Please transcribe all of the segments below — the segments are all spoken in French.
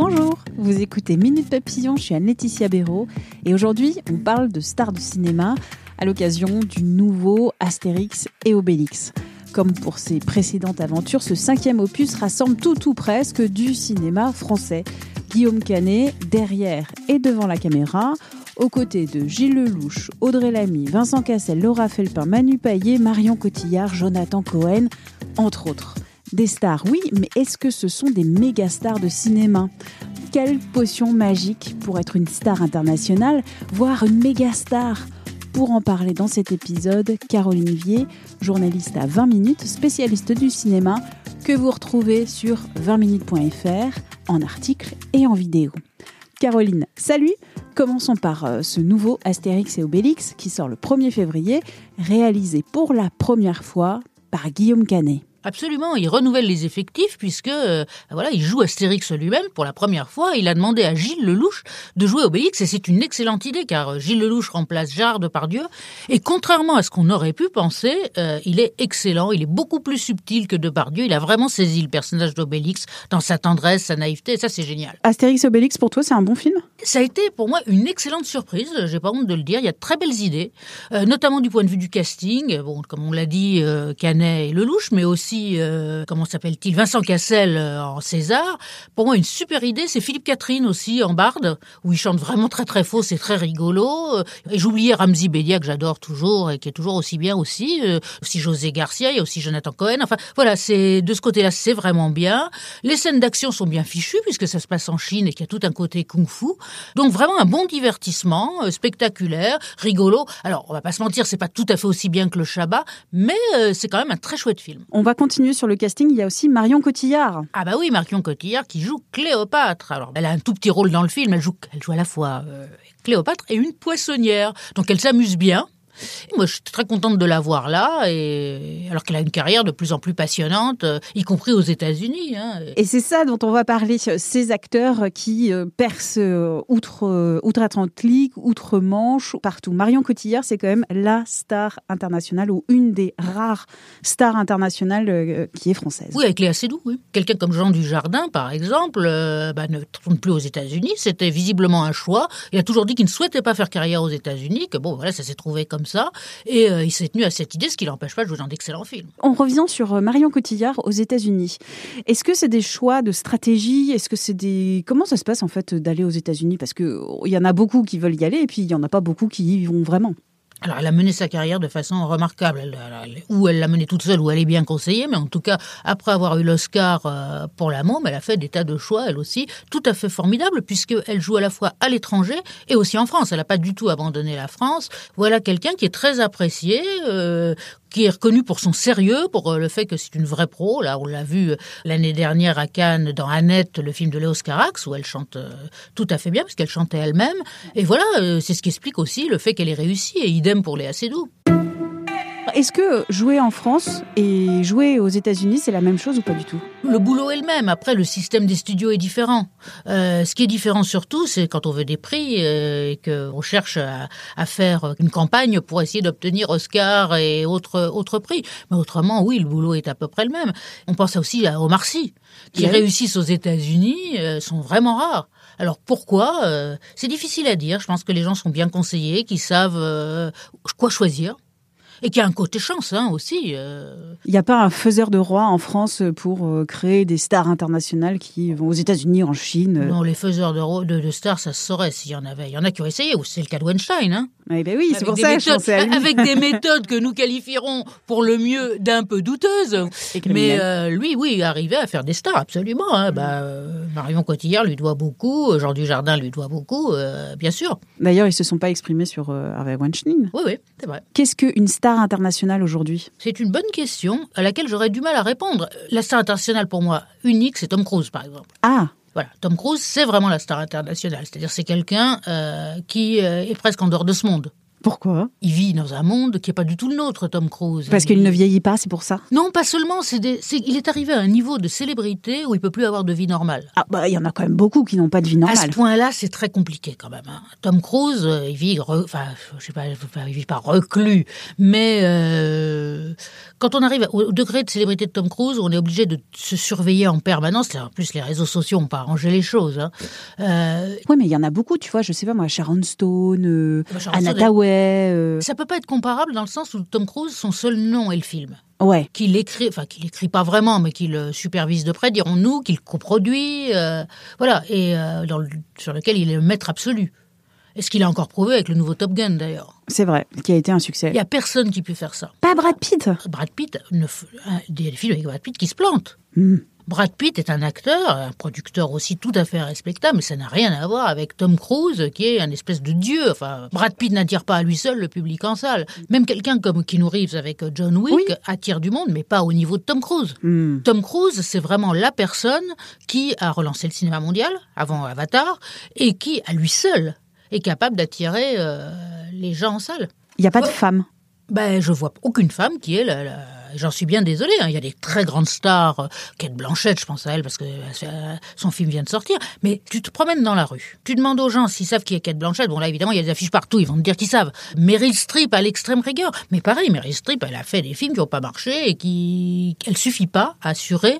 Bonjour, vous écoutez Minute Papillon, je suis Anne-Laetitia Béraud et aujourd'hui on parle de stars de cinéma à l'occasion du nouveau Astérix et Obélix. Comme pour ses précédentes aventures, ce cinquième opus rassemble tout ou presque du cinéma français. Guillaume Canet, derrière et devant la caméra, aux côtés de Gilles Lelouch, Audrey Lamy, Vincent Cassel, Laura Felpin, Manu Paillet, Marion Cotillard, Jonathan Cohen, entre autres. Des stars, oui, mais est-ce que ce sont des méga stars de cinéma? Quelle potion magique pour être une star internationale, voire une méga star pour en parler dans cet épisode, Caroline Vier, journaliste à 20 minutes, spécialiste du cinéma, que vous retrouvez sur 20minutes.fr en article et en vidéo. Caroline, salut Commençons par euh, ce nouveau Astérix et Obélix qui sort le 1er février, réalisé pour la première fois par Guillaume Canet. Absolument, il renouvelle les effectifs puisque euh, voilà, il joue Astérix lui-même pour la première fois. Il a demandé à Gilles Lelouch de jouer Obélix et c'est une excellente idée car euh, Gilles Lelouch remplace Gérard Depardieu et contrairement à ce qu'on aurait pu penser, euh, il est excellent, il est beaucoup plus subtil que Depardieu. Il a vraiment saisi le personnage d'Obélix dans sa tendresse, sa naïveté et ça c'est génial. Astérix Obélix pour toi c'est un bon film? Ça a été pour moi une excellente surprise, j'ai pas honte de le dire. Il y a de très belles idées, notamment du point de vue du casting. Bon, comme on l'a dit, Canet et Lelouch, mais aussi euh, comment s'appelle-t-il, Vincent Cassel euh, en César. Pour moi, une super idée, c'est Philippe Catherine aussi en Barde, où il chante vraiment très très faux, c'est très rigolo. Euh, et j'oubliais Ramzi Bedia que j'adore toujours et qui est toujours aussi bien aussi. aussi José Garcia, il y a aussi Jonathan Cohen. Enfin voilà, c'est de ce côté-là, c'est vraiment bien. Les scènes d'action sont bien fichues puisque ça se passe en Chine et qu'il y a tout un côté kung-fu. Donc vraiment un bon divertissement, spectaculaire, rigolo. Alors on va pas se mentir, c'est pas tout à fait aussi bien que le Shabbat, mais c'est quand même un très chouette film. On va continue sur le casting, il y a aussi Marion Cotillard. Ah bah oui, Marion Cotillard qui joue Cléopâtre. Alors, elle a un tout petit rôle dans le film, elle joue, elle joue à la fois euh, Cléopâtre et une poissonnière. Donc elle s'amuse bien. Moi, je suis très contente de la voir là, et alors qu'elle a une carrière de plus en plus passionnante, euh, y compris aux États-Unis. Hein. Et c'est ça dont on va parler, ces acteurs qui euh, percent euh, outre, outre-Atlantique, outre-Manche, partout. Marion Cotillard, c'est quand même la star internationale ou une des rares stars internationales qui est française. Oui, avec Léa Seydoux, oui. Quelqu'un comme Jean Dujardin, par exemple, bah, ne tourne plus aux États-Unis. C'était visiblement un choix. Il a toujours dit qu'il ne souhaitait pas faire carrière aux États-Unis, que bon, voilà, ça s'est trouvé comme ça. Et euh, il s'est tenu à cette idée, ce qui l'empêche pas de jouer dans d'excellents films. En revenant sur euh, Marion Cotillard aux États-Unis, est-ce que c'est des choix de stratégie? Est-ce que c'est des comment ça se passe en fait d'aller aux États-Unis? Parce que il y en a beaucoup qui veulent y aller et puis il y en a pas beaucoup qui y vont vraiment. Alors, elle a mené sa carrière de façon remarquable. Elle, ou elle l'a menée toute seule, ou elle est bien conseillée, mais en tout cas, après avoir eu l'Oscar euh, pour La Môme, elle a fait des tas de choix, elle aussi, tout à fait formidables, puisqu'elle joue à la fois à l'étranger et aussi en France. Elle n'a pas du tout abandonné la France. Voilà quelqu'un qui est très apprécié, euh, qui est reconnu pour son sérieux, pour euh, le fait que c'est une vraie pro. Là, on l'a vu l'année dernière à Cannes dans Annette, le film de Léos Carax, où elle chante tout à fait bien, puisqu'elle chantait elle-même. Et voilà, c'est ce qui explique aussi le fait qu'elle ait réussi. Et pour les assez doux. Est-ce que jouer en France et jouer aux États-Unis, c'est la même chose ou pas du tout? Le boulot est le même. Après, le système des studios est différent. Euh, ce qui est différent surtout, c'est quand on veut des prix euh, et qu'on cherche à, faire une campagne pour essayer d'obtenir Oscar et autres, autres prix. Mais autrement, oui, le boulot est à peu près le même. On pense aussi à Omar Sy, qui réussissent aux États-Unis, euh, sont vraiment rares. Alors pourquoi C'est difficile à dire. Je pense que les gens sont bien conseillés, qui savent quoi choisir et qui a un côté chance hein, aussi. Euh. Il n'y a pas un faiseur de roi en France pour euh, créer des stars internationales qui vont aux États-Unis, en Chine Non, les faiseurs de, de, stars, ça se saurait s'il y en avait. Il y en a qui ont essayé, c'est le cas de Weinstein. Hein. Eh ben oui, c'est pour ça que je méthodes- pensais à lui. Avec des méthodes que nous qualifierons pour le mieux d'un peu douteuses. Mais euh, lui, oui, arrivait à faire des stars, absolument. hein. Bah, euh, Marion Cotillard lui doit beaucoup, euh, Jean Dujardin lui doit beaucoup, euh, bien sûr. D'ailleurs, ils se sont pas exprimés sur Harvey Weinstein. Oui, oui, c'est vrai. Qu'est-ce qu'une star internationale aujourd'hui? C'est une bonne question à laquelle j'aurais du mal à répondre. La star internationale, pour moi, unique, c'est Tom Cruise, par exemple. Ah, Voilà, Tom Cruise, c'est vraiment la star internationale. C'est-à-dire, c'est quelqu'un euh, qui euh, est presque en dehors de ce monde. Pourquoi? Il vit dans un monde qui n'est pas du tout le nôtre, Tom Cruise. Parce Il- qu'il ne vieillit pas, c'est pour ça? Non, pas seulement. C'est des- il est arrivé à un niveau de célébrité où il peut plus avoir de vie normale. Ah bah il y en a quand même beaucoup qui n'ont pas de vie À ce normale. point-là, c'est très compliqué quand même. hein. Tom Cruise, euh, il vit, re- enfin, je sais pas, il vit pas reclus, mais euh, quand on arrive au degré de célébrité de Tom Cruise, on est obligé de se surveiller en permanence. En plus, les réseaux sociaux ont pas arrangé les choses. hein. Euh, Ouais, mais il y en a beaucoup, tu vois, je sais pas moi, Sharon Stone, Bah, Sharon Anna Stone, Tawai, euh, ça peut pas être comparable dans le sens où Tom Cruise, son seul nom est le film. ouais. qu'il écrit, enfin qu'il écrit pas vraiment, mais qu'il euh, supervise de près, dirons-nous, qu'il coproduit, euh, voilà, et euh, dans le- sur lequel il est le maître absolu. Et ce qu'il a encore prouvé avec le nouveau Top Gun d'ailleurs. C'est vrai, qui a été un succès. Il y a personne qui peut faire ça. Pas Brad Pitt? Brad Pitt, ne f- il y a des films avec Brad Pitt qui se plantent. Hmm. Brad Pitt est un acteur, un producteur aussi tout à fait respectable, mais ça n'a rien à voir avec Tom Cruise, qui est un espèce de dieu. Enfin, Brad Pitt n'attire pas à lui seul le public en salle. Même quelqu'un comme Keanu Reeves avec John Wick Oui. attire du monde, mais pas au niveau de Tom Cruise. Hmm. Tom Cruise, c'est vraiment la personne qui a relancé le cinéma mondial avant Avatar et qui, à lui seul, est capable d'attirer euh, les gens en salle. Il n'y a pas de femme. Ben, je vois aucune femme qui est la. la- J'en suis bien désolée. hein. Il y a des très grandes stars, euh, Kate Blanchett, je pense à elle parce que euh, son film vient de sortir. Mais tu te promènes dans la rue, tu demandes aux gens s'ils savent qui est Kate Blanchett. Bon là, évidemment, il y a des affiches partout. Ils vont te dire qu'ils savent. Meryl Streep à l'extrême rigueur. Mais pareil, Meryl Streep, elle a fait des films qui n'ont pas marché et qui, elle suffit pas à assurer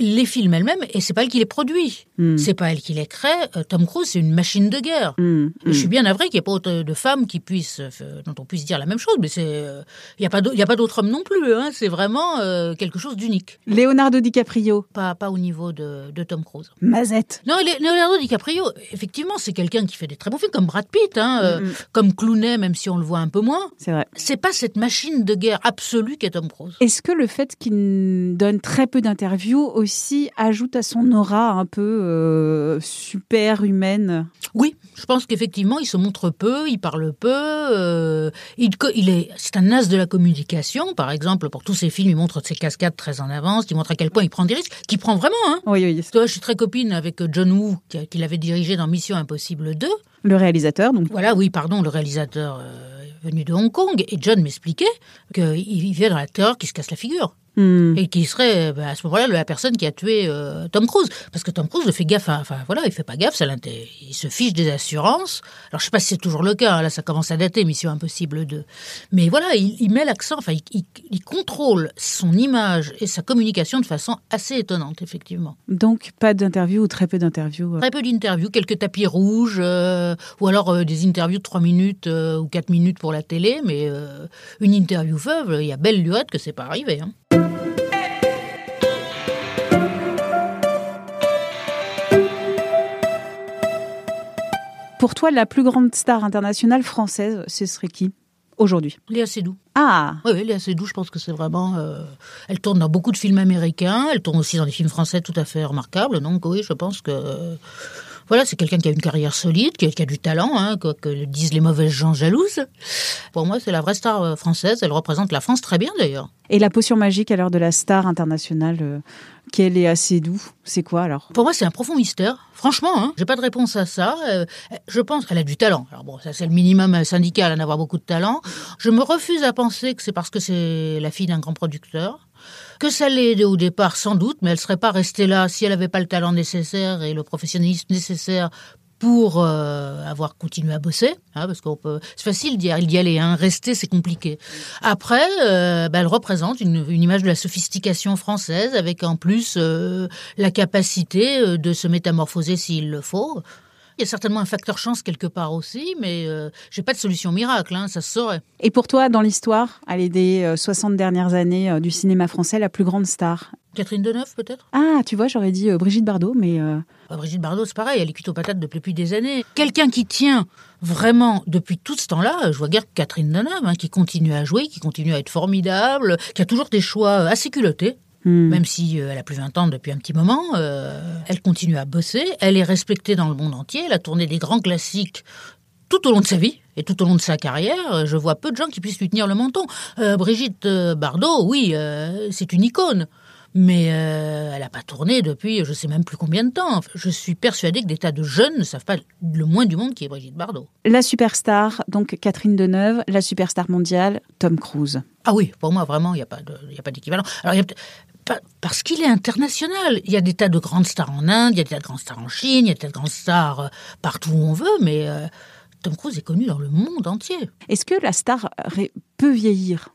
les films elles-mêmes. Et c'est pas elle qui les produit. Hmm. C'est pas elle qui les crée. Euh, Tom Cruise, c'est une machine de guerre. Hmm. Je suis bien navré qu'il n'y ait pas de femmes qui puissent, euh, dont on puisse dire la même chose, mais c'est, euh, il n'y a pas d'au- il y a pas d'autres hommes non plus. Hein, c'est vraiment euh, quelque chose d'unique, Leonardo DiCaprio, pas, pas au niveau de, de Tom Cruise. Mazette. Non, Leonardo DiCaprio, effectivement, c'est quelqu'un qui fait des très bons films, comme Brad Pitt, hein, Mm, comme Clooney, même si on le voit un peu moins. C'est vrai. C'est pas cette machine de guerre absolue qu'est Tom Cruise. Est-ce que le fait qu'il donne très peu d'interviews aussi ajoute à son aura un peu euh, super humaine Oui, je pense qu'effectivement, il se montre peu, il parle peu. euh, il, est, c'est un as de la communication. Par exemple, pour tous ses films, il montre ses cascades très en avance. Il montre à quel point il prend des risques, qu'il prend vraiment. Hein. Oui, oui. Toi, je suis très copine avec John Woo, qui, qui l'avait dirigé dans Mission Impossible 2. Le réalisateur, donc. Voilà, oui, pardon, le réalisateur euh, venu de Hong Kong. Et John m'expliquait qu'il vient dans la terreur qui se casse la figure. Hmm. Et qui serait bah, à ce moment-là la personne qui a tué euh, Tom Cruise. Parce que Tom Cruise ne fait gaffe, à- enfin voilà, il fait pas gaffe, ça il se fiche des assurances. Alors je sais pas si c'est toujours le cas, hein, là ça commence à dater, Mission Impossible 2. Mais voilà, il, il met l'accent, enfin il, il- il contrôle son image et sa communication de façon assez étonnante, effectivement. Donc, pas d'interview ou très peu d'interviews. euh? Très peu d'interviews, quelques tapis rouges, euh, ou alors euh, des interviews de 3 minutes euh, ou 4 minutes pour la télé, mais euh, une interview veuve, il y a belle lurette que c'est pas arrivé. Hein. Pour toi, la plus grande star internationale française, ce serait qui aujourd'hui? Léa Seydoux. Ah, Oui, oui, Léa Seydoux, je pense que c'est vraiment... euh, elle tourne dans beaucoup de films américains, elle tourne aussi dans des films français tout à fait remarquables, donc oui, je pense que... voilà, c'est quelqu'un qui a une carrière solide, qui a, qui a du talent, hein, quoi que disent les mauvaises gens jalouses. Pour moi, c'est la vraie star euh, française, elle représente la France très bien d'ailleurs. et la potion magique à l'heure de la star internationale, euh, qu'elle est assez doux, c'est quoi alors? Pour moi, c'est un profond mystère. Franchement, hein, j'ai pas de réponse à ça. Euh, je pense qu'elle a du talent. Alors bon, ça c'est le minimum syndical, en avoir beaucoup de talent. Je me refuse à penser que c'est parce que c'est la fille d'un grand producteur. Que ça l'ait aidée au départ, sans doute, mais elle serait pas restée là si elle n'avait pas le talent nécessaire et le professionnalisme nécessaire pour euh, avoir continué à bosser, hein, parce qu'on peut. C'est facile d'y aller, hein, rester c'est compliqué. Après, euh, bah, elle représente une, une image de la sophistication française, avec en plus euh, la capacité euh, de se métamorphoser s'il le faut. Il y a certainement un facteur chance quelque part aussi, mais euh, j'ai pas de solution miracle, hein, ça se saurait. Et pour toi, dans l'histoire, allez, des euh, 60 dernières années euh, du cinéma français, la plus grande star, Catherine Deneuve, peut-être? Ah, tu vois, j'aurais dit euh, Brigitte Bardot, mais... euh, Bah, Brigitte Bardot, c'est pareil, elle est cuite aux patates depuis des années. Quelqu'un qui tient vraiment depuis tout ce temps-là, je vois guère que Catherine Deneuve, hein, qui continue à jouer, qui continue à être formidable, qui a toujours des choix assez culottés. Hmm. Même si euh, elle a plus 20 ans depuis un petit moment, euh, elle continue à bosser, elle est respectée dans le monde entier, elle a tourné des grands classiques tout au long de sa vie et tout au long de sa carrière. Je vois peu de gens qui puissent lui tenir le menton. Euh, Brigitte euh, Bardot, oui, euh, c'est une icône. Mais euh, elle n'a pas tourné depuis je sais même plus combien de temps. Je suis persuadée que des tas de jeunes ne savent pas le moins du monde qui est Brigitte Bardot. La superstar, donc Catherine Deneuve, la superstar mondiale, Tom Cruise. Ah oui, pour moi, vraiment, il n'y a pas d'équivalent. Alors, y a parce qu'il est international. Il y a des tas de grandes stars en Inde, il y a des tas de grandes stars en Chine, il y a des tas de grandes stars euh, partout où on veut, mais euh, Tom Cruise est connu dans le monde entier. Est-ce que la star peut vieillir?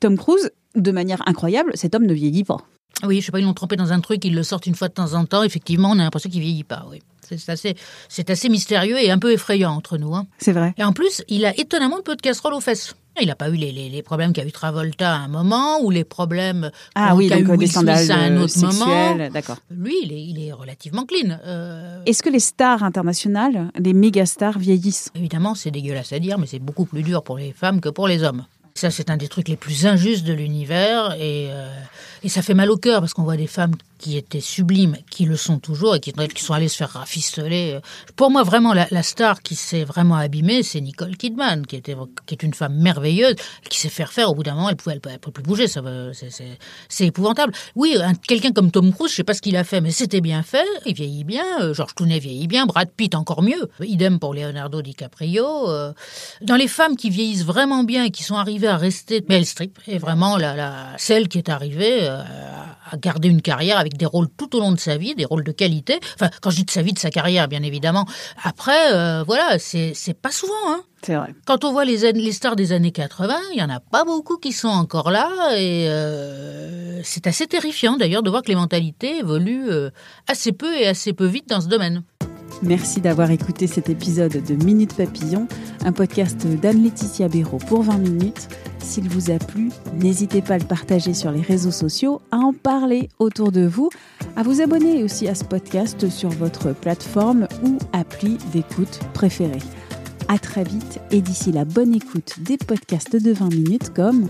Tom Cruise, de manière incroyable, cet homme ne vieillit pas. Oui, je sais pas, ils l'ont trompé dans un truc, ils le sortent une fois de temps en temps. Effectivement, on a l'impression qu'il vieillit pas, oui. C'est assez, c'est assez mystérieux et un peu effrayant entre nous. Hein. C'est vrai. Et en plus, il a étonnamment peu de casseroles aux fesses. Il n'a pas eu les, les- les problèmes qu'a eu Travolta à un moment, ou les problèmes Ah oui, qu'a eu donc euh, Will Smith à un euh, autre moment. sexuels, d'accord. Lui, il est, il est relativement clean. Euh, Est-ce que les stars internationales, les méga stars vieillissent? Évidemment, c'est dégueulasse à dire, mais c'est beaucoup plus dur pour les femmes que pour les hommes. Ça, c'est un des trucs les plus injustes de l'univers et, euh, et ça fait mal au cœur parce qu'on voit des femmes qui étaient sublimes, qui le sont toujours et qui, sont allées se faire rafistoler. Pour moi, vraiment, la, star qui s'est vraiment abîmée, c'est Nicole Kidman, qui, était, qui est une femme merveilleuse, qui s'est fait refaire. Au bout d'un moment, elle pouvait, elle, elle peut plus bouger. Va- c'est- épouvantable. Oui, un- quelqu'un comme Tom Cruise, je sais pas ce qu'il a fait, mais c'était bien fait. Il vieillit bien. euh, George Clooney vieillit bien. Brad Pitt encore mieux. Idem pour Leonardo DiCaprio. euh. Dans les femmes qui vieillissent vraiment bien et qui sont arrivées à rester, Meryl Streep est vraiment la, la, celle qui est arrivée euh, à garder une carrière avec des rôles tout au long de sa vie, des rôles de qualité. Enfin, quand je dis de sa vie, de sa carrière, bien évidemment. Après, euh, voilà, c'est c'est pas souvent, hein. C'est vrai. Quand on voit les, les stars des années 80, il y en a pas beaucoup qui sont encore là et euh, c'est assez terrifiant d'ailleurs de voir que les mentalités évoluent assez peu et assez peu vite dans ce domaine. Merci d'avoir écouté cet épisode de Minute Papillon, un podcast d'Anne-Laetitia Béraud pour 20 minutes. S'il vous a plu, n'hésitez pas à le partager sur les réseaux sociaux, à en parler autour de vous, à vous abonner aussi à ce podcast sur votre plateforme ou appli d'écoute préférée. À très vite et d'ici la bonne écoute des podcasts de 20 minutes comme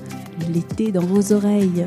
l'été dans vos oreilles.